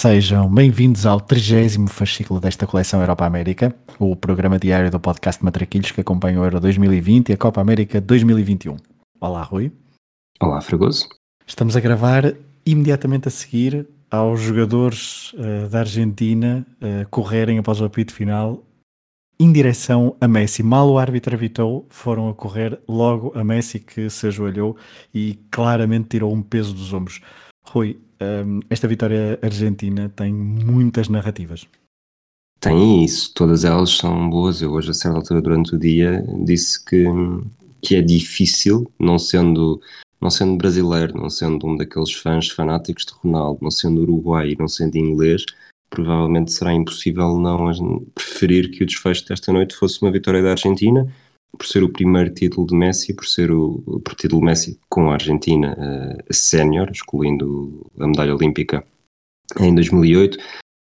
Sejam bem-vindos ao 30 fascículo desta coleção Europa América, o programa diário do podcast Matraquilhos que acompanha o Euro 2020 e a Copa América 2021. Olá, Rui. Olá, Fragoso. Estamos a gravar imediatamente a seguir aos jogadores uh, da Argentina uh, correrem após o apito final em direção a Messi. Mal o árbitro apitou, foram a correr logo a Messi que se ajoelhou e claramente tirou um peso dos ombros. Rui, um, esta vitória argentina tem muitas narrativas. Tem isso, todas elas são boas. Eu hoje, a certa altura durante o dia, disse que, que é difícil, não sendo, não sendo brasileiro, não sendo um daqueles fãs fanáticos de Ronaldo, não sendo uruguai não sendo inglês, provavelmente será impossível não preferir que o desfecho desta noite fosse uma vitória da Argentina por ser o primeiro título de Messi, por ser o por título Messi com a Argentina uh, sénior, excluindo a medalha olímpica em 2008.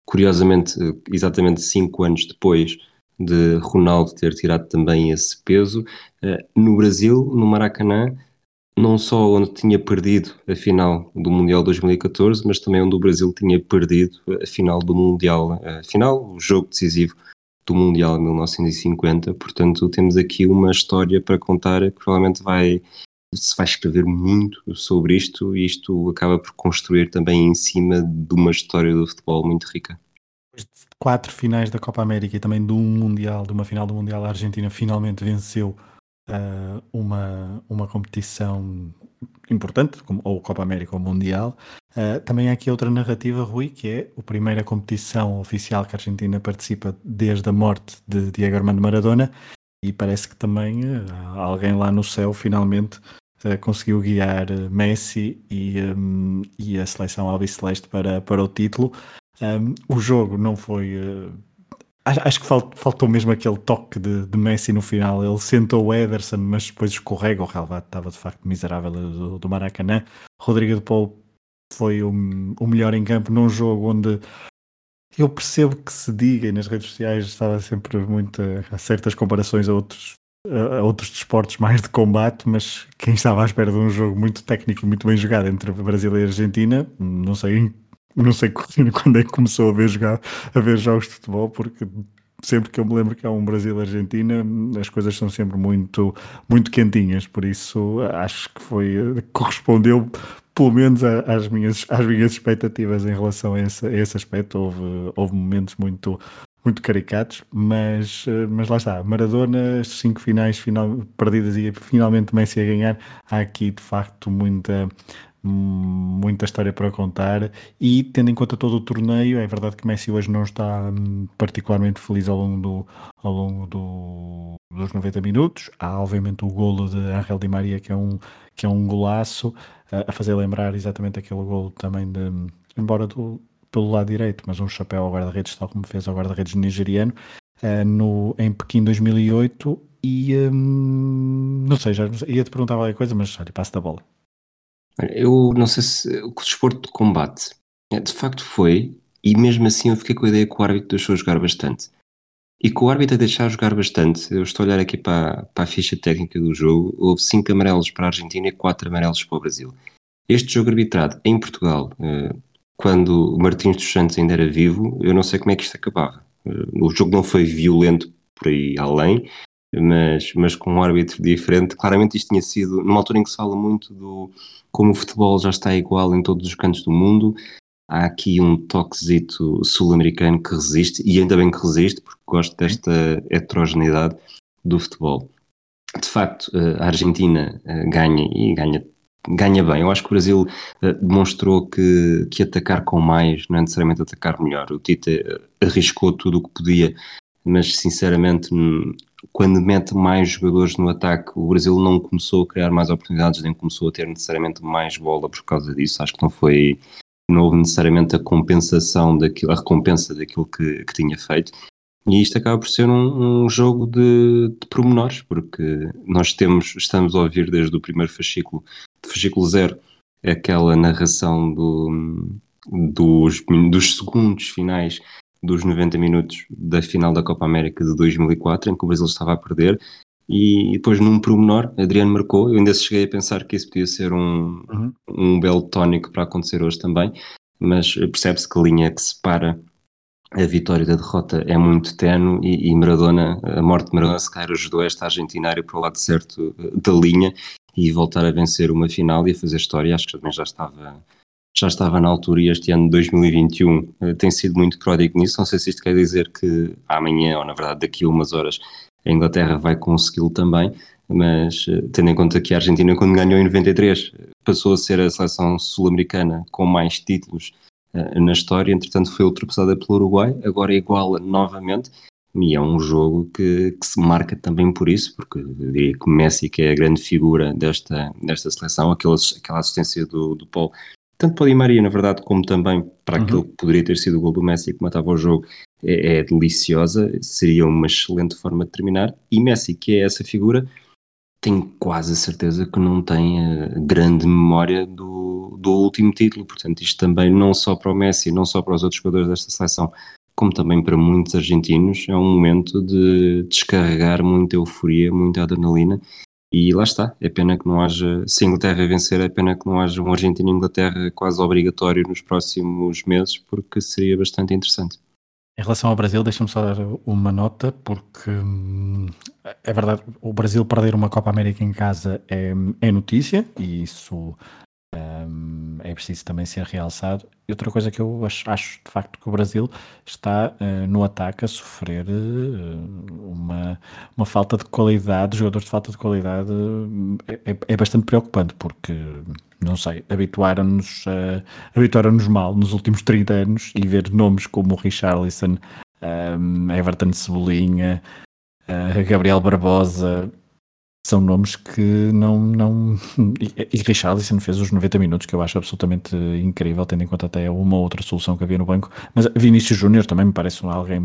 Curiosamente, exatamente cinco anos depois de Ronaldo ter tirado também esse peso, uh, no Brasil, no Maracanã, não só onde tinha perdido a final do Mundial 2014, mas também onde o Brasil tinha perdido a final do Mundial, a final, o jogo decisivo do Mundial de 1950, portanto temos aqui uma história para contar que provavelmente vai se vai escrever muito sobre isto e isto acaba por construir também em cima de uma história do futebol muito rica. Quatro finais da Copa América e também de um Mundial, de uma final do Mundial, a Argentina finalmente venceu uh, uma, uma competição importante, como, ou Copa América ou Mundial. Uh, também há aqui outra narrativa, Rui, que é a primeira competição oficial que a Argentina participa desde a morte de Diego Armando Maradona e parece que também uh, alguém lá no céu finalmente uh, conseguiu guiar Messi e, um, e a seleção albiceleste para, para o título. Um, o jogo não foi Acho, que faltou mesmo aquele toque de, de, Messi no final. Ele sentou o Ederson, mas depois escorrega. O relvado estava de facto miserável do, do Maracanã. Rodrigo de Paulo foi o, o, melhor em campo num jogo onde eu percebo que se diga e nas redes sociais estava sempre muito a certas comparações a outros, a outros desportos mais de combate, mas quem estava à espera de um jogo muito técnico e muito bem jogado entre Brasil e Argentina, não sei não sei quando é que começou a ver, jogar, a ver jogos de futebol, porque sempre que eu me lembro que há um Brasil-Argentina, as coisas são sempre muito, muito quentinhas, por isso acho que foi, correspondeu pelo menos às minhas, às minhas expectativas em relação a esse, a esse aspecto. Houve, houve momentos muito, muito caricatos, mas, mas lá está. Maradona, as cinco finais final, perdidas e finalmente Messi a ganhar, há aqui de facto muita, muita história para contar e tendo em conta todo o torneio, é verdade que Messi hoje não está hum, particularmente feliz ao longo, do, ao longo do, dos 90 minutos. Há obviamente o golo de Angel Di Maria que é um, que é um golaço a fazer lembrar exatamente aquele golo também de, embora do, pelo lado direito, mas um chapéu ao guarda-redes tal como fez ao guarda-redes nigeriano uh, no, em Pequim 2008 e hum, não sei, já ia-te perguntar qualquer coisa, mas olha, passo da bola. Eu não sei se o desporto de combate é, de facto foi, e mesmo assim eu fiquei com a ideia que o árbitro deixou jogar bastante. E com o árbitro a deixar jogar bastante, eu estou a olhar aqui para, para a ficha técnica do jogo, houve 5 amarelos para a Argentina e 4 amarelos para o Brasil. Este jogo arbitrado em Portugal, eh, quando o Martins dos Santos ainda era vivo, eu não sei como é que isto acabava. Eh, o jogo não foi violento por aí além, mas, mas com um árbitro diferente, claramente isto tinha sido, numa altura em que se fala muito do como o futebol já está igual em todos os cantos do mundo, há aqui um toquezito sul-americano que resiste, e ainda bem que resiste, porque gosto desta heterogeneidade do futebol. De facto, eh, a Argentina eh, ganha e ganha, ganha bem. Eu acho que o Brasil eh, demonstrou que, que atacar com mais não é necessariamente atacar melhor. O Tite arriscou tudo o que podia, mas sinceramente quando mete mais jogadores no ataque, o Brasil não começou a criar mais oportunidades, nem começou a ter necessariamente mais bola por causa disso. Acho que não foi, não houve necessariamente a compensação daquilo, a recompensa daquilo que, que tinha feito. E isto acaba por ser um, um jogo de, de pormenores, porque nós temos, estamos a ouvir desde o primeiro fascículo, fascículo zero, aquela narração do, dos, dos segundos finais dos 90 minutos da final da Copa América de 2004, em que o Brasil estava a perder, e depois num pormenor, Adriano marcou, eu ainda cheguei a pensar que isso podia ser um, uhum. um belo tónico para acontecer hoje também, mas percebe-se que a linha que separa a vitória da derrota é muito tenue e, e Maradona, a morte de Maradona se calhar ajudou esta Argentina a ir para o lado certo eh, da linha e voltar a vencer uma final e a fazer história, acho que também já estava já estava na altura e este ano de 2021 eh, tem sido muito pródigo nisso, não sei se isto quer dizer que amanhã ou na verdade daqui a umas horas a Inglaterra vai consegui-lo também, mas eh, tendo em conta que a Argentina quando ganhou em 93 passou a ser a seleção sul-americana com mais títulos uh, na história, entretanto foi ultrapassada pelo Uruguai, agora iguala novamente. E é um jogo que, que, se marca também por isso, porque eu diria que Messi que é a grande figura desta, desta seleção, aquela, aquela assistência do, do Paul, tanto para Di Maria, na verdade, como também para uhum. aquilo que poderia ter sido o gol do Messi que matava o jogo, é, é, deliciosa, seria uma excelente forma de terminar. E Messi, que é essa figura, tenho quase a certeza que não tem a grande memória do, do último título. Portanto, isto também não só para o Messi, não só para os outros jogadores desta seleção, como também para muitos argentinos, é um momento de descarregar muita euforia, muita adrenalina. E lá está, é pena que não haja, se a Inglaterra vencer, é pena que não haja um Argentina-Inglaterra quase obrigatório nos próximos meses, porque seria bastante interessante. Em relação ao Brasil, deixa-me só dar uma nota, porque hum, é verdade, o Brasil perder uma Copa América em casa é, é notícia, e isso é preciso também ser realçado. E outra coisa que eu acho, acho de facto que o Brasil está uh, no ataque a sofrer uh, uma, uma falta de qualidade, jogadores de falta de qualidade, é, é, é bastante preocupante, porque não sei, habituaram-nos uh, habituaram-nos mal nos últimos 30 anos e ver nomes como Richarlison, um, Everton Cebolinha, uh, Gabriel Barbosa, são nomes que não. não e, e Richarlison fez os 90 minutos, que eu acho absolutamente incrível, tendo em conta até uma outra solução que havia no banco. Mas Vinícius Júnior também me parece alguém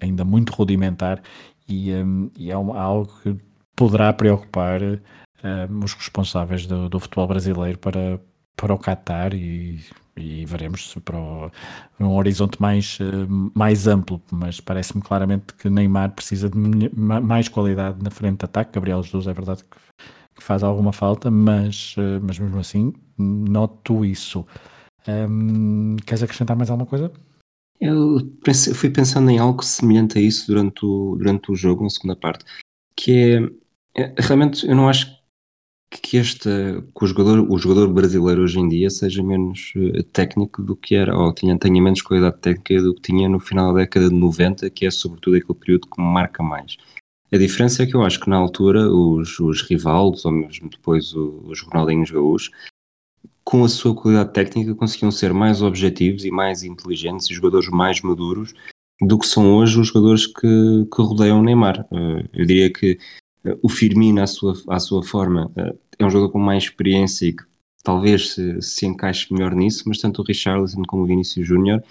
ainda muito rudimentar e, um, e é algo que poderá preocupar um, os responsáveis do, do, futebol brasileiro para, para o Qatar e, e veremos para o, um horizonte mais, mais amplo, mas parece-me claramente que Neymar precisa de mais qualidade na frente de ataque. Gabriel Jesus é verdade que, que faz alguma falta, mas, mas mesmo assim noto isso. Queres acrescentar mais alguma coisa? Eu pensei, fui pensando em algo semelhante a isso durante o, durante o jogo, na segunda parte, que é, é realmente eu não acho que, este, que o, jogador, o jogador brasileiro hoje em dia seja menos uh, técnico do que era, ou tinha, tenha menos qualidade técnica do que tinha no final da década de 90, que é sobretudo aquele período que marca mais. A diferença é que eu acho que na altura os, os Rivaldos, ou mesmo depois os Ronaldinhos Gaúchos, com a sua qualidade técnica conseguiam ser mais objetivos e mais inteligentes e jogadores mais maduros do que são hoje os jogadores que, que rodeiam o Neymar. Uh, eu diria que o Firmino, à sua, à sua forma, eh, é um jogador com mais experiência e que talvez se, se encaixe melhor nisso, mas tanto o Richarlison como o Vinícius Júnior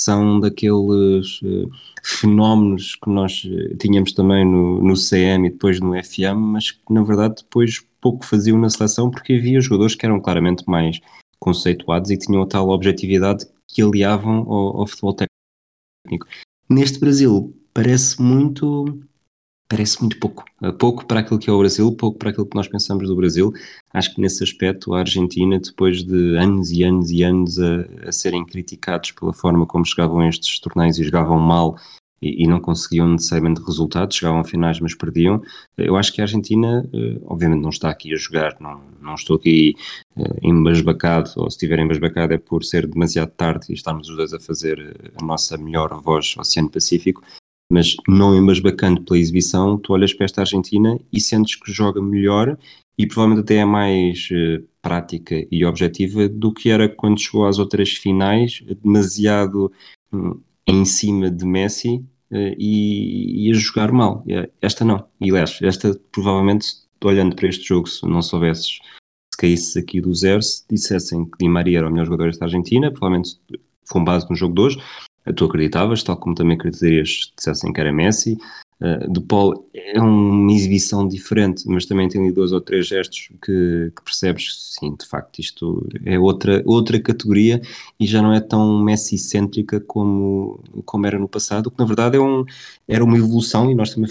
são daqueles uh, fenómenos que nós uh, tínhamos também no, no CM e depois no FM, mas que na verdade depois pouco faziam na seleção porque havia jogadores que eram claramente mais conceituados e tinham a tal objetividade que aliavam ao, ao futebol técnico. Neste Brasil parece muito parece muito pouco. Eh, pouco para aquilo que é o Brasil, pouco para aquilo que nós pensamos do Brasil. Acho que nesse aspecto a Argentina, depois de anos e anos e anos a, a serem criticados pela forma como chegavam a estes torneios e jogavam mal e, e, não conseguiam necessariamente resultados, chegavam a finais mas perdiam, eu acho que a Argentina eh, obviamente não está aqui a jogar, não, não estou aqui embasbacado, ou se estiver embasbacado é por ser demasiado tarde e estarmos os dois a fazer a nossa melhor voz Oceano Pacífico, mas não embasbacando pela exibição, tu olhas para esta Argentina e sentes que joga melhor e provavelmente até é mais uh, prática e objetiva do que era quando chegou às outras finais, demasiado um, em cima de Messi uh, e, e, a jogar mal. Esta não. E aliás, esta provavelmente, olhando para este jogo, se não soubesses, se caísses aqui do zero, se dissessem que Di Maria era o melhor jogador desta Argentina, provavelmente com base no jogo de hoje, tu acreditavas, tal como também acreditarias se dissessem que era Messi. Uh, de Paul é uma exibição diferente, mas também tem dois ou três gestos que, que, percebes, sim, de facto, isto é outra, outra categoria e já não é tão Messi-cêntrica como, como era no passado, que na verdade é um, era uma evolução e nós também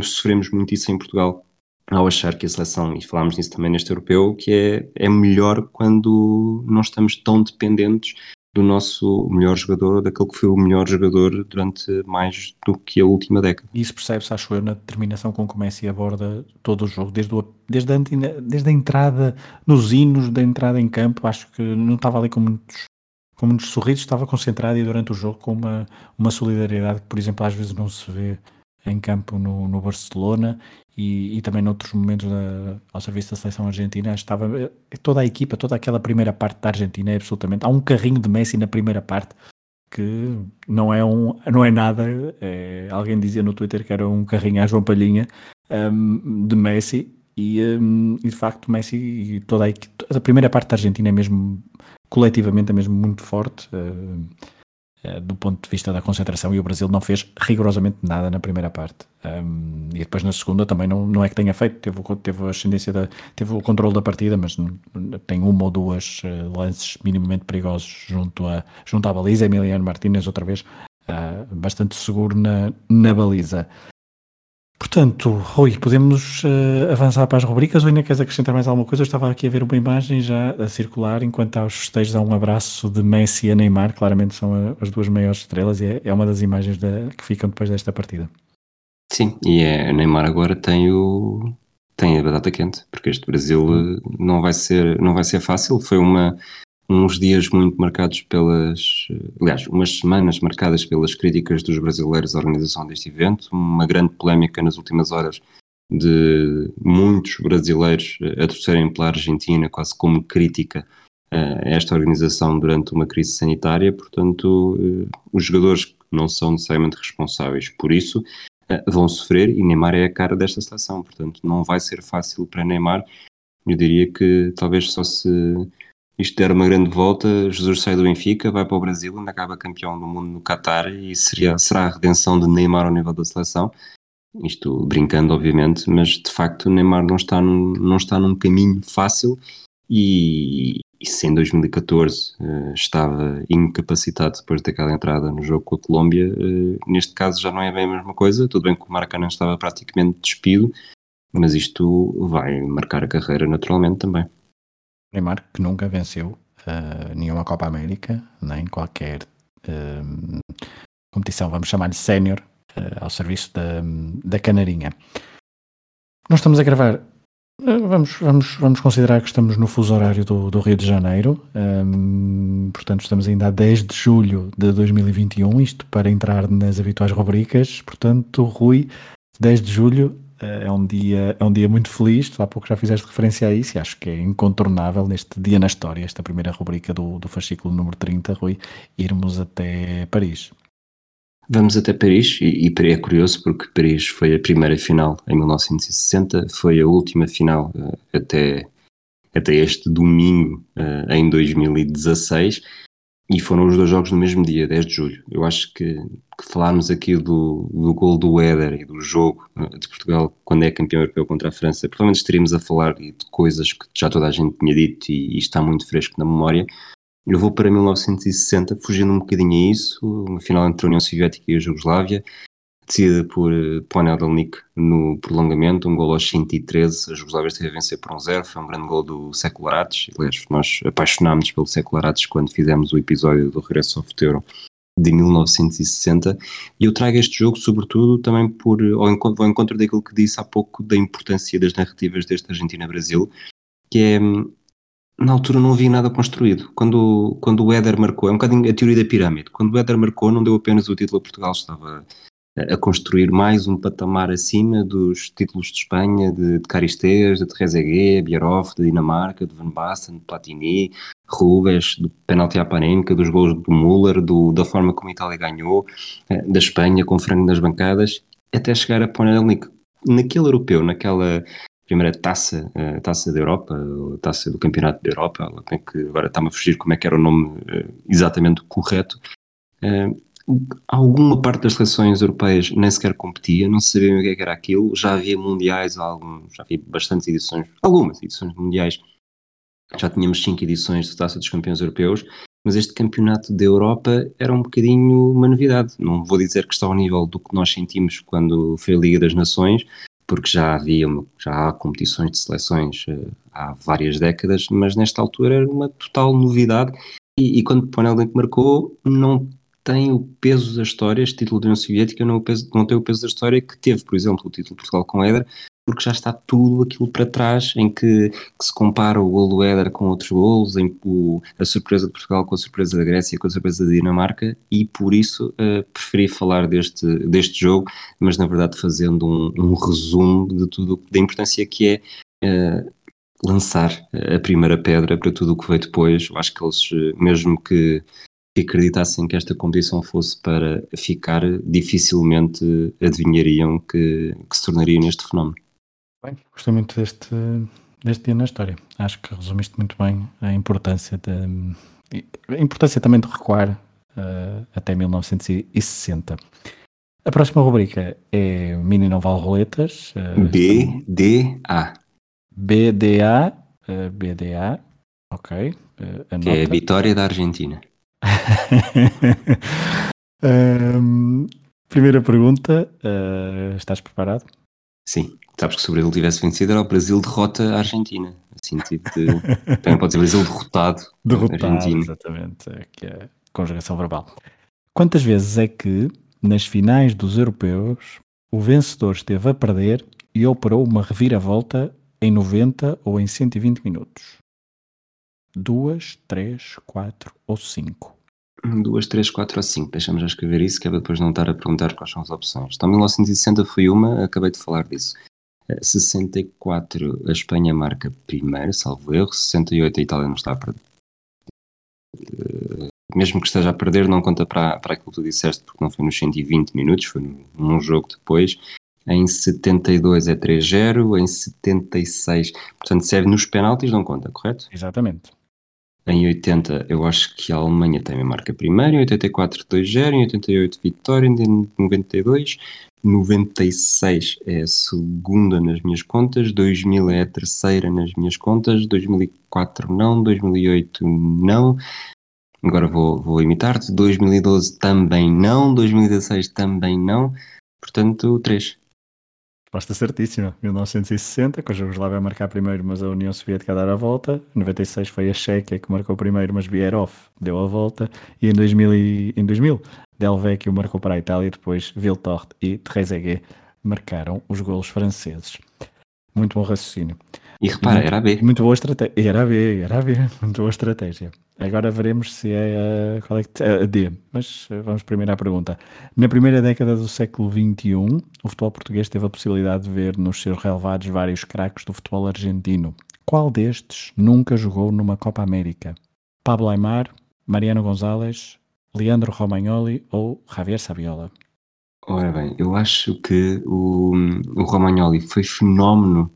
sofremos muito isso em Portugal ao achar que a seleção, e falámos nisso também neste europeu, que é, é melhor quando não estamos tão dependentes do nosso melhor jogador, ou daquele que foi o melhor jogador durante mais do que a última década. Isso percebe-se, acho eu, na determinação com que o Messi aborda todo o jogo, desde, o, desde, a, desde a entrada nos hinos, da entrada em campo, acho que não estava ali com muitos, com muitos sorrisos, estava concentrado e durante o jogo com uma, uma solidariedade que, por exemplo, às vezes não se vê em campo no, no Barcelona e, e, também noutros momentos da, ao serviço da seleção argentina estava eh, toda a equipa, toda aquela primeira parte da Argentina é absolutamente, há um carrinho de Messi na primeira parte que não é um, não é nada é, alguém dizia no Twitter que era um carrinho à João Palhinha um, de Messi e, um, e, de facto Messi e toda a, a primeira parte da Argentina é mesmo coletivamente é mesmo muito forte uh, do ponto de vista da concentração e o Brasil não fez rigorosamente nada na primeira parte. Um, e depois na segunda também não, não é que tenha feito teve, teve a ascendência da, teve o controle da partida mas tem uma ou duas uh, lances minimamente perigosos junto, a, junto à baliza. Emiliano Martínez outra vez uh, bastante seguro na, na baliza Portanto, Rui, podemos uh, avançar para as rubricas ou ainda queres acrescentar mais alguma coisa? Eu estava aqui a ver uma imagem já a circular, enquanto há os festejos, há um abraço de Messi a Neymar, claramente são as duas maiores estrelas e é, é uma das imagens da, que ficam depois desta partida. Sim, e é, Neymar agora tem o tem a batata quente, porque este Brasil hum. não vai ser não vai ser fácil, foi uma uns dias muito marcados pelas, aliás, umas semanas marcadas pelas críticas dos brasileiros à organização deste evento, uma grande polémica nas últimas horas de muitos brasileiros a torcerem pela Argentina quase como crítica a esta organização durante uma crise sanitária, portanto, eh, os jogadores que não são necessariamente responsáveis por isso eh, vão sofrer e Neymar é a cara desta seleção, portanto, não vai ser fácil para Neymar. Eu diria que talvez só se isto der uma grande volta, Jesus sai do Benfica, vai para o Brasil, ainda acaba campeão do mundo no Qatar e seria, será a redenção de Neymar ao nível da seleção. Isto brincando, obviamente, mas de facto Neymar não está num, não está num caminho fácil e, e se em 2014 uh, eh, estava incapacitado depois daquela entrada no jogo com a Colômbia, uh, neste caso já não é bem a mesma coisa. Tudo bem que o Maracanã estava praticamente despido, mas isto vai marcar a carreira naturalmente também. Neymar que nunca venceu uh, nenhuma Copa América, nem qualquer uh, competição, vamos chamar-lhe sénior, uh, ao serviço da, da Canarinha. Nós estamos a gravar, vamos, vamos, vamos considerar que estamos no fuso horário do, do Rio de Janeiro, um, portanto estamos ainda a 10 de julho de 2021, isto para entrar nas habituais rubricas, portanto Rui, 10 de julho é um dia, é um dia muito feliz. Tu há pouco já fizeste referência a isso e acho que é incontornável neste dia na história, esta primeira rubrica do, do fascículo número 30, Rui, irmos até Paris. Vamos até Paris e, e é curioso porque Paris foi a primeira final em 1960, foi a última final uh, até, até este domingo uh, em 2016 e foram os dois jogos no mesmo dia, 10 de julho. Eu acho que, que falarmos aqui do, do gol do Éder e do jogo eh, de Portugal quando é campeão europeu contra a França, provavelmente estaríamos a falar de coisas que já toda a gente tinha dito e, e está muito fresco na memória. Eu vou para 1960, fugindo um bocadinho a isso, uma final entre a União Soviética e a Jugoslávia, decidida por uh, Ponelnik no prolongamento, um gol aos 113, a Jugoslávia esteve a vencer por um zero, foi um grande gol do Secularates, aliás, nós apaixonámos pelo Secularates quando fizemos o episódio do Regresso ao Futuro de 1960, e eu trago este jogo sobretudo também por, ao encontro, ao encontro daquilo que disse há pouco da importância das narrativas deste Argentina-Brasil, que é, na altura não havia nada construído, quando, quando o Éder marcou, é um bocadinho a teoria da pirâmide, quando o Éder marcou não deu apenas o título a Portugal, estava a construir mais um patamar acima dos títulos de Espanha, de, de Caristeias, de Trezeguet, Bierhoff, de Dinamarca, de Van Basten, de Platini, Rubens, do penalti à Panenka, dos gols do Müller, do, da forma como a Itália ganhou, eh, da Espanha com frango nas bancadas, até chegar a Ponelnik. Naquele europeu, naquela, primeira taça, a taça da Europa, taça do Campeonato da Europa, que, agora está-me a fugir como é que era o nome uh, exatamente correto. Alguma parte das seleções europeias nem sequer competia, não sabiam o que, é que era aquilo, já havia mundiais, alguns, já havia bastantes edições, algumas edições mundiais, já tínhamos cinco edições de Taça dos Campeões Europeus, mas este campeonato da Europa era um bocadinho uma novidade. Não vou dizer que está ao nível do que nós sentimos quando foi a Liga das Nações, porque já havia já há competições de seleções uh, há várias décadas, mas nesta altura era uma total novidade. E, e quando Panel marcou, não tem o peso da história, este título da União Soviética não, peso, não, tem o peso da história que teve, por exemplo, o título Portugal com Éder, porque já está tudo aquilo para trás, em que, que se compara o gol do Éder com outros gols, em o, a surpresa de Portugal com a surpresa da Grécia, com a surpresa da Dinamarca, e por isso uh, preferi falar deste, deste jogo, mas na verdade fazendo um, um resumo de tudo, da importância que é uh, lançar a primeira pedra para tudo o que veio depois. Eu acho que eles, mesmo que que acreditassem que esta competição fosse para ficar, dificilmente adivinhariam que, que se tornaria neste fenómeno. Bem, gostei muito deste, deste dia na história. Acho que resumiste muito bem a importância de, a importância também de recuar uh, até 1960. A próxima rubrica é Mini Noval Roletas. Uh, BDA. BDA. Uh, BDA. Ok. Uh, que é a vitória da Argentina um, primeira pergunta: uh, estás preparado? Sim. Sabes que se o Brasil tivesse vencido era o Brasil derrota a Argentina. Assim, tipo de... Também pode ser Brasil derrotado. Derrotado, Argentina. exatamente. É que é conjugação verbal. Quantas vezes é que, nas finais dos europeus, o vencedor esteve a perder e operou uma reviravolta em 90 ou em 120 minutos? Duas, três, quatro ou cinco? Duas, três, quatro ou cinco. Deixa-me já escrever isso, que é para depois não estar a perguntar quais são as opções. Então, 1960 foi uma, acabei de falar disso. 64 a Espanha marca primeiro, salvo erro. 68 a Itália não está a perder. Mesmo que esteja a perder, não conta para, para aquilo que tu disseste, porque não foi nos 120 minutos, foi num jogo depois. Em 72 é 3-0, em 76, portanto, serve nos penaltis, não conta, correto? Exatamente. Em 80, eu acho que a Alemanha também marca primeiro. Em 84, 2-0. Em 88, vitória. Em 92, 96 é a segunda nas minhas contas. 2000 é a terceira nas minhas contas. 2004, não. 2008, não. Agora vou, vou imitar-te. 2012 também não. 2016 também não. Portanto, 3. Resposta certíssima. 1960, que a Jugoslávia marcar primeiro, mas a União Soviética a dar a volta. 96 foi a Chequia que marcou primeiro, mas Bierhoff deu a volta. E em 2000, em 2000 Del Vecchio marcou para a Itália, depois Viltort e Trezeguet marcaram os golos franceses. Muito bom raciocínio. E repara, muito, era a B. Muito boa estratégia. Era a B, era a B. Muito boa estratégia. Agora veremos se é a, qual é que, a D. Mas eh, vamos primeiro à pergunta. Na primeira década do século XXI, o futebol português teve a possibilidade de ver nos seus relevados vários craques do futebol argentino. Qual destes nunca jogou numa Copa América? Pablo Aymar, Mariano Gonzalez, Leandro Romagnoli ou Javier Saviola? Ora bem, eu acho que o, o Romagnoli foi fenómeno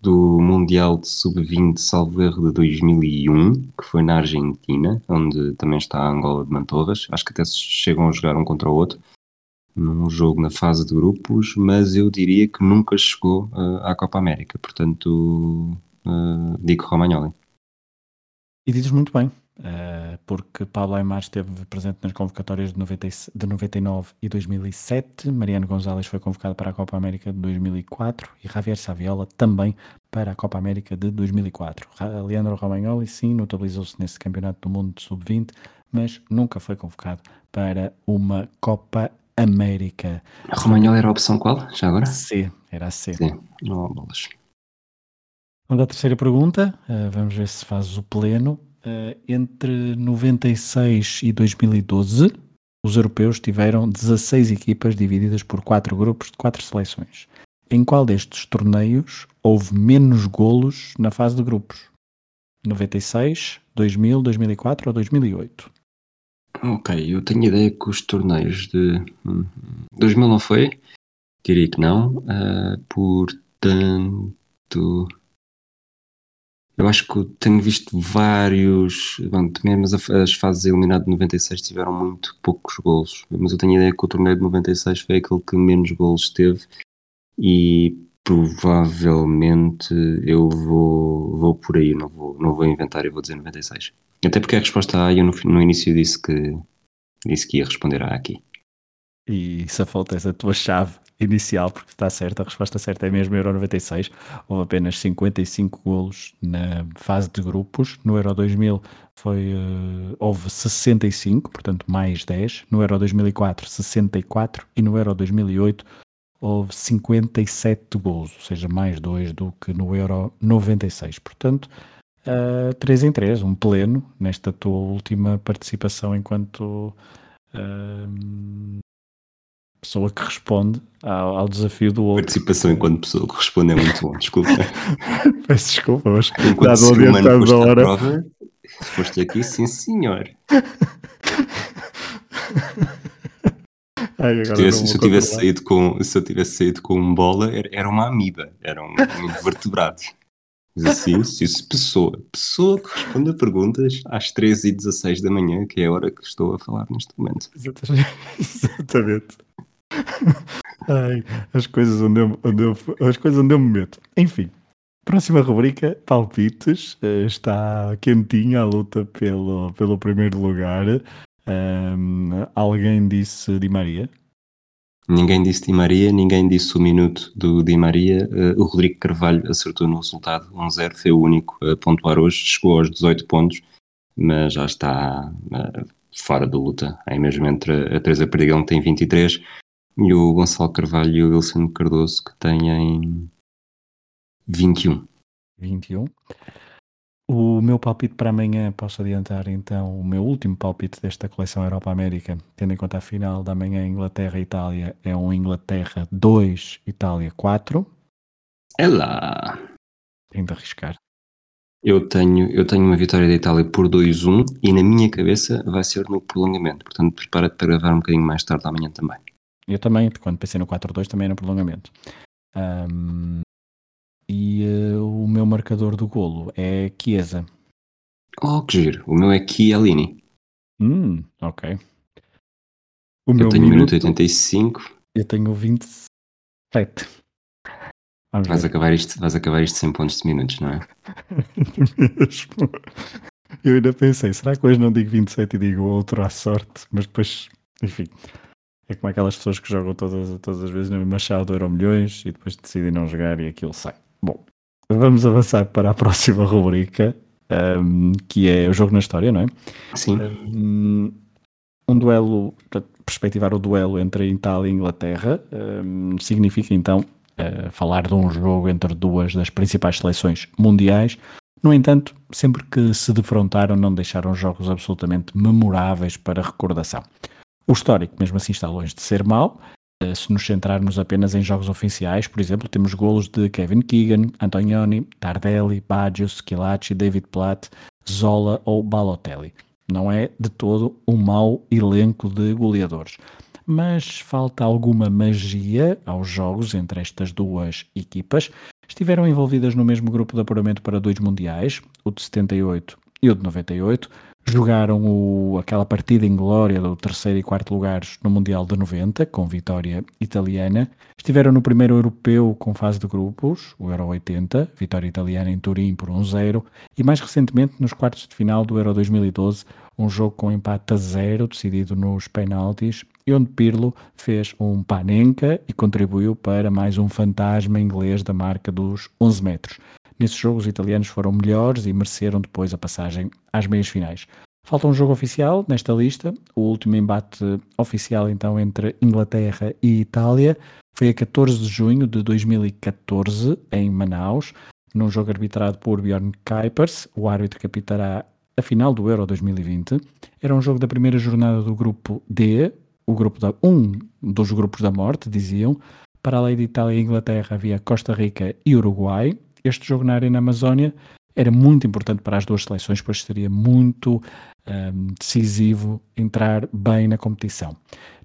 do Mundial de Sub-20 salvo erro de 2001, que foi na Argentina, onde também está a Angola de Mantorras. Acho que até chegam a jogar um contra o outro num jogo na fase de grupos, mas eu diria que nunca chegou uh, à Copa América. Portanto, uh, digo Romagnoli. E dizes muito bem. Uh, porque Pablo Aymar esteve presente nas convocatórias de, 90, de 99 e 2007, Mariano Gonzalez foi convocado para a Copa América de 2004 e Javier Saviola também para a Copa América de 2004. Leandro Romagnoli, sim, notabilizou-se nesse Campeonato do Mundo de Sub-20, mas nunca foi convocado para uma Copa América. Romagnoli era a opção qual, já agora? C, era a C. Sim, não há bolas. Vamos à terceira pergunta, uh, vamos ver se faz o pleno. Uh, entre 96 e 2012, os europeus tiveram 16 equipas divididas por quatro grupos de quatro seleções. Em qual destes torneios houve menos golos na fase de grupos? 96, 2000, 2004 ou 2008? Ok, eu tenho ideia que os torneios de 2000 hum, não foi, diria que não, uh, portanto. Eu acho que tenho visto vários. Bom, as fases eliminadas de 96 tiveram muito poucos golos. Mas eu tenho a ideia que o torneio de 96 foi aquele que menos golos teve. E provavelmente eu vou, vou por aí, não vou, não vou inventar e vou dizer 96. Até porque a resposta A eu no, no início disse que, disse que ia responder A aqui. E a falta essa tua chave inicial, porque está certo, a resposta certa é mesmo Euro 96. Houve apenas 55 golos na fase de grupos. No Euro 2000 foi, uh, houve 65, portanto mais 10. No Euro 2004, 64. E no Euro 2008 houve 57 golos, ou seja, mais 2 do que no Euro 96. Portanto, uh, 3 em 3, um pleno nesta tua última participação enquanto uh, pessoa que responde ao, ao, desafio do outro. Participação enquanto pessoa que responde é muito bom, desculpa. Peço desculpa, mas enquanto ser humano foste hora... prova, foste aqui, sim senhor. Ai, se, tivesse, se, eu tivesse saído com, se eu tivesse saído com um bola, era, era uma amiba, era um, um invertebrado. Mas assim, se isso, pessoa, pessoa que responde a perguntas às 13h16 da manhã, que é a hora que estou a falar neste momento. Exatamente. Ai, as coisas onde eu, onde eu, as coisas onde eu me meto. Enfim, próxima rubrica, palpites. Eh, está quentinha a luta pelo, pelo primeiro lugar. Um, alguém disse Di Maria? Ninguém disse Di Maria, ninguém disse o minuto do Di Maria. Uh, o Rodrigo Carvalho acertou no resultado 1-0, foi o único a pontuar hoje, chegou aos 18 pontos, mas já está uh, fora da luta. Aí mesmo entre a Teresa Perdigão, que tem 23, e o Gonçalo Carvalho e o Wilson Cardoso, que têm 21. 21. O meu palpite para amanhã, posso adiantar então, o meu último palpite desta coleção Europa-América, tendo em conta a final da manhã Inglaterra-Itália, é um Inglaterra 2, Itália 4. É lá! Tenho de arriscar. Eu tenho, eu tenho uma vitória da Itália por 2-1 e na minha cabeça vai ser no prolongamento, portanto prepara-te para gravar um bocadinho mais tarde amanhã também. Eu também, quando pensei no 4-2 também no prolongamento. Um, e uh, o meu marcador do golo é Chiesa. Oh, que giro. O meu é Chiellini. Hum, ok. O eu tenho minuto 85. Eu tenho 27. Vamos vais, acabar isto, vais acabar isto sem pontos de minutos, não é? Mesmo. Eu ainda pensei, será que hoje não digo 27 e digo outro à sorte? Mas depois, enfim, é como aquelas pessoas que jogam todas, todas as vezes no Machado do Euro Milhões e depois decidem não jogar e aquilo sai. Bom, vamos avançar para a próxima rubrica, um, que é o jogo na história, não é? Sim. Um, um duelo, para perspectivar o duelo entre a Itália e a Inglaterra, um, significa então uh, falar de um jogo entre duas das principais seleções mundiais. No entanto, sempre que se defrontaram, não deixaram jogos absolutamente memoráveis para recordação. O histórico, mesmo assim, está longe de ser mau, eh, se nos centrarmos apenas em jogos oficiais, por exemplo, temos golos de Kevin Keegan, Antonioni, Tardelli, Baggio, Schilacci, David Platt, Zola ou Balotelli. Não é de todo um mau elenco de goleadores. Mas falta alguma magia aos jogos entre estas duas equipas. Estiveram envolvidas no mesmo grupo de apuramento para dois mundiais, o de 78 e o de 98, Jogaram o, aquela partida em glória do terceiro e quarto lugares no Mundial de 90, com vitória italiana. Estiveram no primeiro europeu com fase de grupos, o Euro 80, vitória italiana em Turim por 1-0. E mais recentemente nos quartos de final do Euro 2012, um jogo com empate a zero, decidido nos penaltis, e onde Pirlo fez um panenka e contribuiu para mais um fantasma inglês da marca dos 11 metros. Nesse jogo, os italianos foram melhores e mereceram depois a passagem às meias finais. Falta um jogo oficial nesta lista. O último embate oficial, então, entre Inglaterra e Itália foi a 14 de junho de 2014, em Manaus, num jogo arbitrado por Bjorn Kuipers. O árbitro que apitará a final do Euro 2020. Era um jogo da primeira jornada do grupo D, o grupo da, um dos grupos da morte, diziam. Para além de Itália e Inglaterra havia Costa Rica e Uruguai este jogo na Arena Amazónia era muito importante para as duas seleções, pois seria muito um, decisivo entrar bem na competição.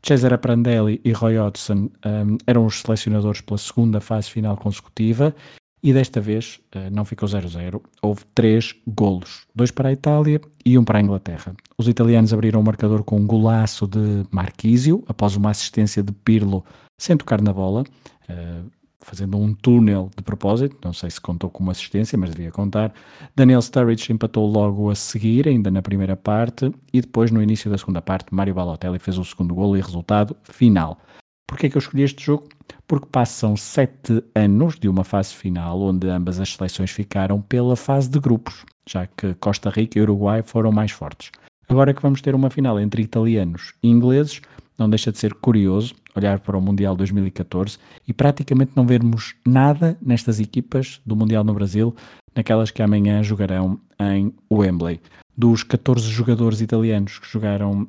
Cesare Prandelli e Roy Hodgson um, eram os selecionadores pela segunda fase final consecutiva e desta vez uh, não ficou 0-0, houve três golos, dois para a Itália e um para a Inglaterra. Os italianos abriram o marcador com um golaço de Marquisio, após uma assistência de Pirlo sem tocar na bola, uh, fazendo um túnel de propósito, não sei se contou como assistência, mas devia contar. Daniel Sturridge empatou logo a seguir, ainda na primeira parte, e depois no início da segunda parte, Mário Balotelli fez o segundo golo e resultado final. Porquê é que eu escolhi este jogo? Porque passam sete anos de uma fase final onde ambas as seleções ficaram pela fase de grupos, já que Costa Rica e Uruguai foram mais fortes. Agora que vamos ter uma final entre italianos e ingleses, não deixa de ser curioso olhar para o Mundial 2014 e praticamente não vermos nada nestas equipas do Mundial no Brasil, naquelas que amanhã jogarão em Wembley. Dos 14 jogadores italianos que jogaram uh,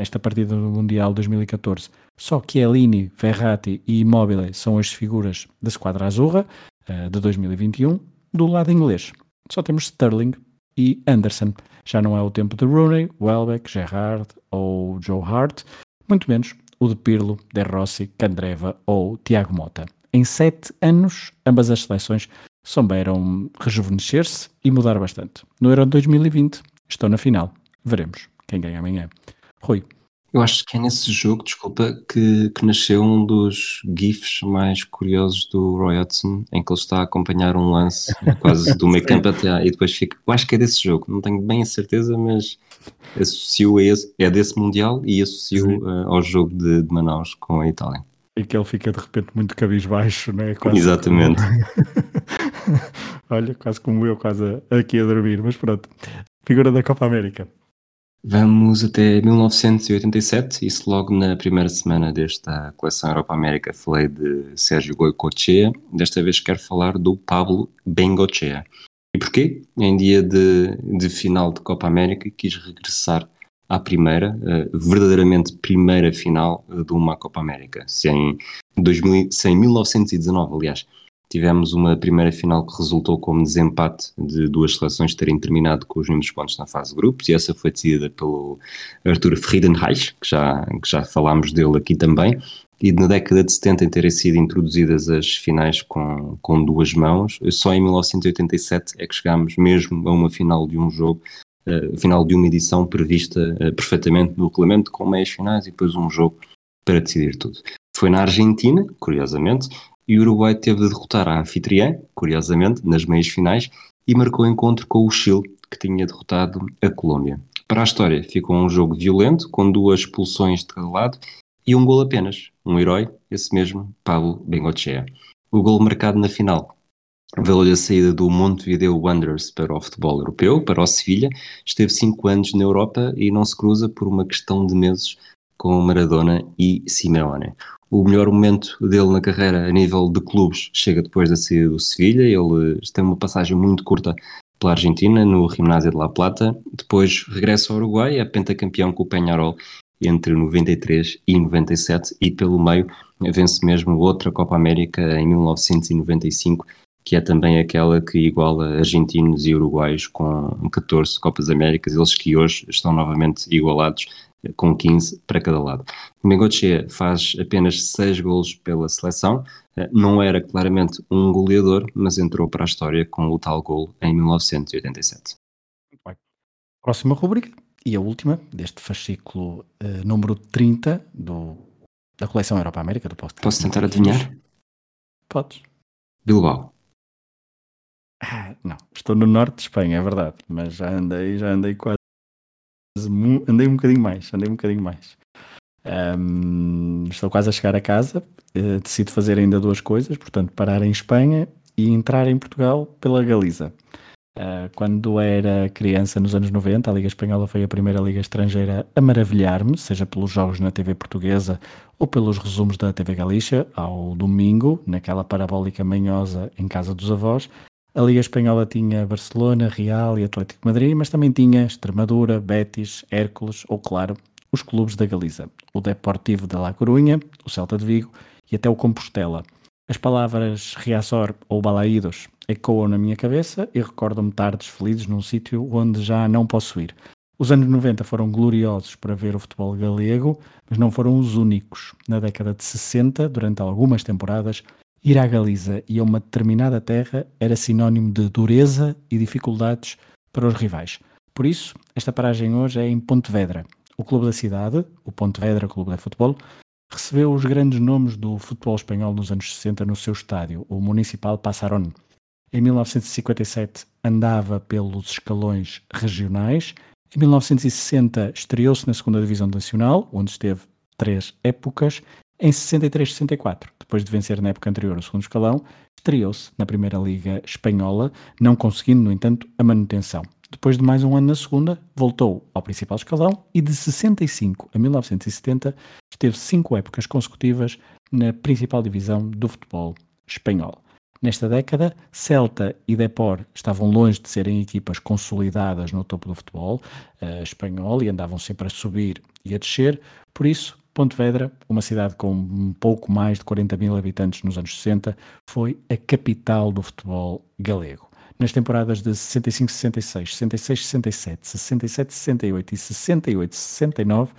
esta partida do Mundial 2014, só Chiellini, Verratti e Immobile são as figuras da Squadra Azurra uh, de 2021. Do lado inglês, só temos Sterling e Anderson. Já não é o tempo de Rooney, Welbeck, Gerrard ou Joe Hart, muito menos o de Pirlo, De Rossi, Candreva ou Tiago Mota. Em sete anos, ambas as seleções souberam rejuvenescer-se e mudar bastante. No Euro 2020, estão na final. Veremos quem ganha amanhã. Rui. Eu acho que é nesse jogo, desculpa, que, que nasceu um dos GIFs mais curiosos do Roy Hudson, em que ele está a acompanhar um lance quase do meio campo até e depois fica. Eu acho que é desse jogo, não tenho bem a certeza, mas associo a esse, é desse Mundial e associo uh, ao jogo de, de, Manaus com a Itália. E que ele fica de repente muito cabisbaixo, não é? Quase Exatamente. Como... Olha, quase como eu, quase aqui a dormir, mas pronto. Figura da Copa América. Vamos até 1987, isso logo na primeira semana desta coleção Europa América falei de Sérgio Goicoechea, desta vez quero falar do Pablo Bengochea. E porquê? Em dia de, de final de Copa América quis regressar à primeira, uh, verdadeiramente primeira final de uma Copa América. Se em, 2000, se em 1919, aliás, tivemos uma primeira final que resultou como desempate de duas seleções terem terminado com os mesmos pontos na fase de grupos, e essa foi decidida pelo Arthur Friedenreich, que já, que já falámos dele aqui também, e na década de 70 em terem sido introduzidas as finais com, com duas mãos, só em 1987 é que chegámos mesmo a uma final de um jogo, uh, final de uma edição prevista uh, perfeitamente no regulamento, com meias finais e depois um jogo para decidir tudo. Foi na Argentina, curiosamente, e o Uruguai teve de derrotar a anfitriã, curiosamente, nas meias finais, e marcou encontro com o Chile, que tinha derrotado a Colômbia. Para a história, ficou um jogo violento, com duas expulsões de cada lado e um gol apenas. Um herói, esse mesmo, Pablo Bengochea. O gol marcado na final valeu-lhe a saída do Montevideo Wanderers para o futebol europeu, para o Sevilha. Esteve cinco anos na Europa e não se cruza por uma questão de meses com Maradona e Simeone. O melhor momento dele na carreira a nível de clubes chega depois da saída do Sevilha. Ele tem uma passagem muito curta pela Argentina, no Gimnasia de La Plata. Depois regressa ao Uruguai, é pentacampeão com o Penharol entre 93 e 97 e pelo meio vence mesmo outra Copa América em 1995 que é também aquela que iguala argentinos e uruguaios com 14 Copas Américas, eles que hoje estão novamente igualados com 15 para cada lado. O Mengoche faz apenas 6 golos pela seleção, não era claramente um goleador, mas entrou para a história com o tal gol em 1987. Próxima rubrica e a última deste fascículo uh, número 30 do, da coleção Europa América do podcast. Posso tentar adivinhar? Podes. Bilbao. Ah, não, estou no norte de Espanha, é verdade, mas já andei, já andei quase, andei um bocadinho mais, andei um bocadinho mais. Um, estou quase a chegar a casa, uh, decido fazer ainda duas coisas, portanto, parar em Espanha e entrar em Portugal pela Galiza. Uh, quando era criança, nos anos 90, a Liga Espanhola foi a primeira liga estrangeira a maravilhar-me, seja pelos jogos na TV portuguesa ou pelos resumos da TV Galícia, ao domingo, naquela parabólica manhosa em casa dos avós. A Liga Espanhola tinha Barcelona, Real e Atlético Madrid, mas também tinha Extremadura, Betis, Hércules ou, claro, os clubes da Galiza, o Deportivo de La Corunha, o Celta de Vigo e até o Compostela. As palavras Riazor ou Balaídos ecoam na minha cabeça e recordam-me tardes felizes num sítio onde já não posso ir. Os anos 90 foram gloriosos para ver o futebol galego, mas não foram os únicos. Na década de 60, durante algumas temporadas, Ir à Galiza e a uma determinada terra era sinónimo de dureza e dificuldades para os rivais. Por isso, esta paragem hoje é em Pontevedra. O clube da cidade, o Pontevedra Clube de Futebol, recebeu os grandes nomes do futebol espanhol nos anos 60 no seu estádio, o Municipal Passarón. Em 1957 andava pelos escalões regionais. Em 1960 estreou-se na segunda Divisão Nacional, onde esteve três épocas. Em 63-64, depois de vencer na época anterior o segundo escalão, estreou-se na Primeira Liga Espanhola, não conseguindo, no entanto, a manutenção. Depois de mais um ano na segunda, voltou ao principal escalão e de 65 a 1970 esteve cinco épocas consecutivas na principal divisão do futebol espanhol. Nesta década, Celta e Depor estavam longe de serem equipas consolidadas no topo do futebol uh, espanhol e andavam sempre a subir e a descer, por isso, Pontevedra, uma cidade com um pouco mais de 40 mil habitantes nos anos 60, foi a capital do futebol galego nas temporadas de 65-66, 66-67, 67-68 e 68-69,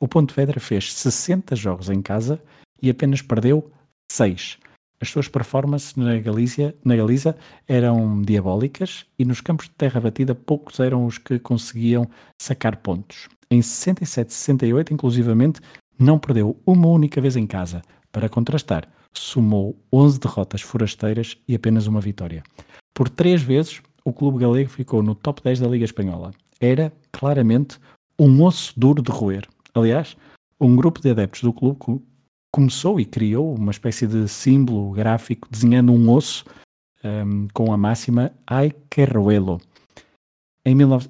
o Pontevedra fez 60 jogos em casa e apenas perdeu 6. As suas performances na Galícia, na Galiza eram diabólicas e nos campos de terra batida poucos eram os que conseguiam sacar pontos. Em 67-68, inclusivamente, não perdeu uma única vez em casa. Para contrastar, somou 11 derrotas forasteiras e apenas uma vitória. Por três vezes, o clube galego ficou no top 10 da Liga Espanhola. Era, claramente, um osso duro de roer. Aliás, um grupo de adeptos do clube começou e criou uma espécie de símbolo gráfico desenhando um osso um, com a máxima Ai que roelo.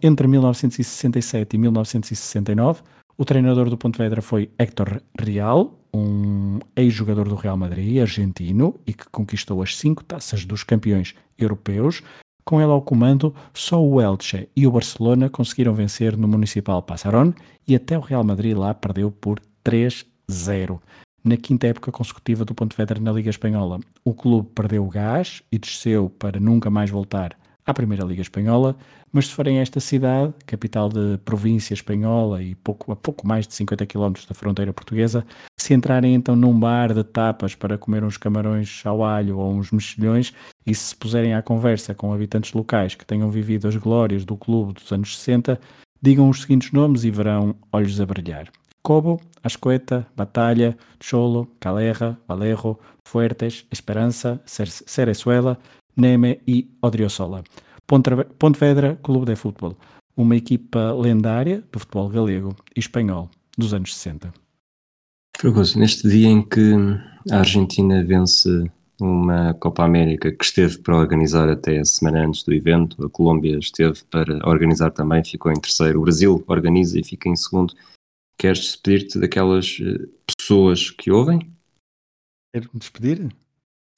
entre 1967 e 1969, o treinador do Pontevedra foi Héctor Real, um ex-jogador do Real Madrid, argentino, e que conquistou as cinco taças dos campeões europeus. Com ele ao comando, só o Elche e o Barcelona conseguiram vencer no Municipal Passarón e até o Real Madrid lá perdeu por 3-0. Na quinta época consecutiva do Pontevedra na Liga Espanhola, o clube perdeu o gás e desceu para nunca mais voltar à Primeira Liga Espanhola, mas se forem a esta cidade, capital de província espanhola e pouco, a pouco mais de 50 km da fronteira portuguesa, se entrarem então num bar de tapas para comer uns camarões ao alho ou uns mexilhões e se puserem à conversa com habitantes locais que tenham vivido as glórias do clube dos anos 60, digam os seguintes nomes e verão olhos a brilhar. Cobo, Ascoeta, Batalha, Cholo, Calerra, Valerro, Fuertes, Esperança, Cerezuela, Neme e Odriozola. Pontevedra Clube de Futebol, uma equipa lendária do futebol galego e espanhol dos anos 60. Fragoso, neste dia em que a Argentina vence uma Copa América que esteve para organizar até a semana antes do evento, a Colômbia esteve para organizar também, ficou em terceiro, o Brasil organiza e fica em segundo. Queres despedir-te daquelas eh, pessoas que ouvem? Quero me despedir?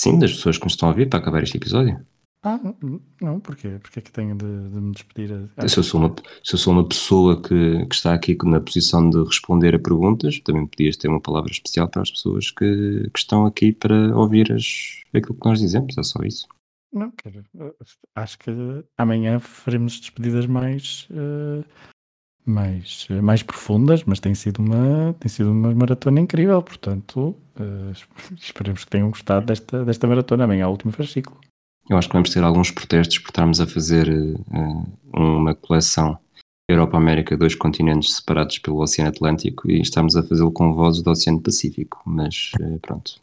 Sim, das pessoas que nos estão a ouvir para acabar este episódio. Ah, não, porquê? Porquê é que tenho de, de me despedir? Se eu sou uma, se eu sou uma pessoa que, que, está aqui na posição de responder a perguntas, também podias ter uma palavra especial para as pessoas que, que estão aqui para ouvir as, aquilo que nós dizemos, é só isso. Não, quero. Acho que amanhã faremos despedidas mais, uh, mais, mais profundas, mas tem sido uma, tem sido uma maratona incrível, portanto, uh, esperemos que tenham gostado desta, desta maratona. Amanhã é o último fascículo. Eu acho que vamos ter alguns protestos por estarmos a fazer uh, uma coleção Europa-América, dois continentes separados pelo Oceano Atlântico e estamos a fazê-lo com vozes do Oceano Pacífico, mas uh, pronto.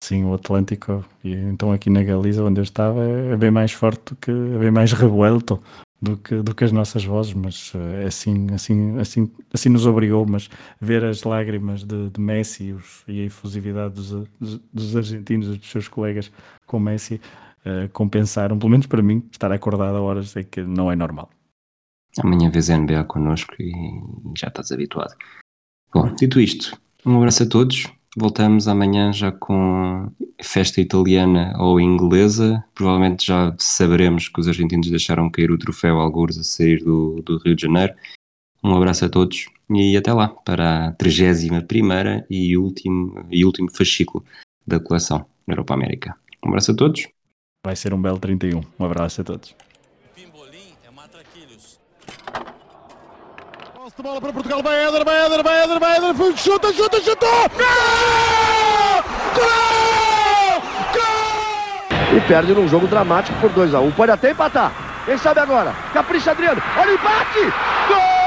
Sim, o Atlântico, e então aqui na Galiza, onde eu estava, é bem mais forte do que, é bem mais revuelto do que, do que as nossas vozes, mas é assim, assim, assim, assim nos obrigou, mas ver as lágrimas de, de Messi e, os, e, a efusividade dos, dos, argentinos, dos seus colegas com Messi, uh, compensaram, pelo menos para mim, estar acordado a horas é que não é normal. Amanhã vês a NBA connosco e já estás habituado. Bom, dito isto, um abraço a todos. Voltamos amanhã já com festa italiana ou inglesa. Provavelmente já saberemos que os argentinos deixaram cair o troféu algures a sair do, do Rio de Janeiro. Um abraço a todos e até lá para a 31 e último, e último fascículo da coleção Europa América. Um abraço a todos Vai ser um belo 31. Um abraço a todos. Pimbolim é matraquilhos. Posse de bola para Portugal. Vai Éder, vai Éder, vai Éder, vai Éder. Chuta, chuta, chuta. Gol! Gol! Gol! E perde num jogo dramático por 2x1. Pode até empatar. Quem sabe agora? Capricha Adriano. Olha o empate!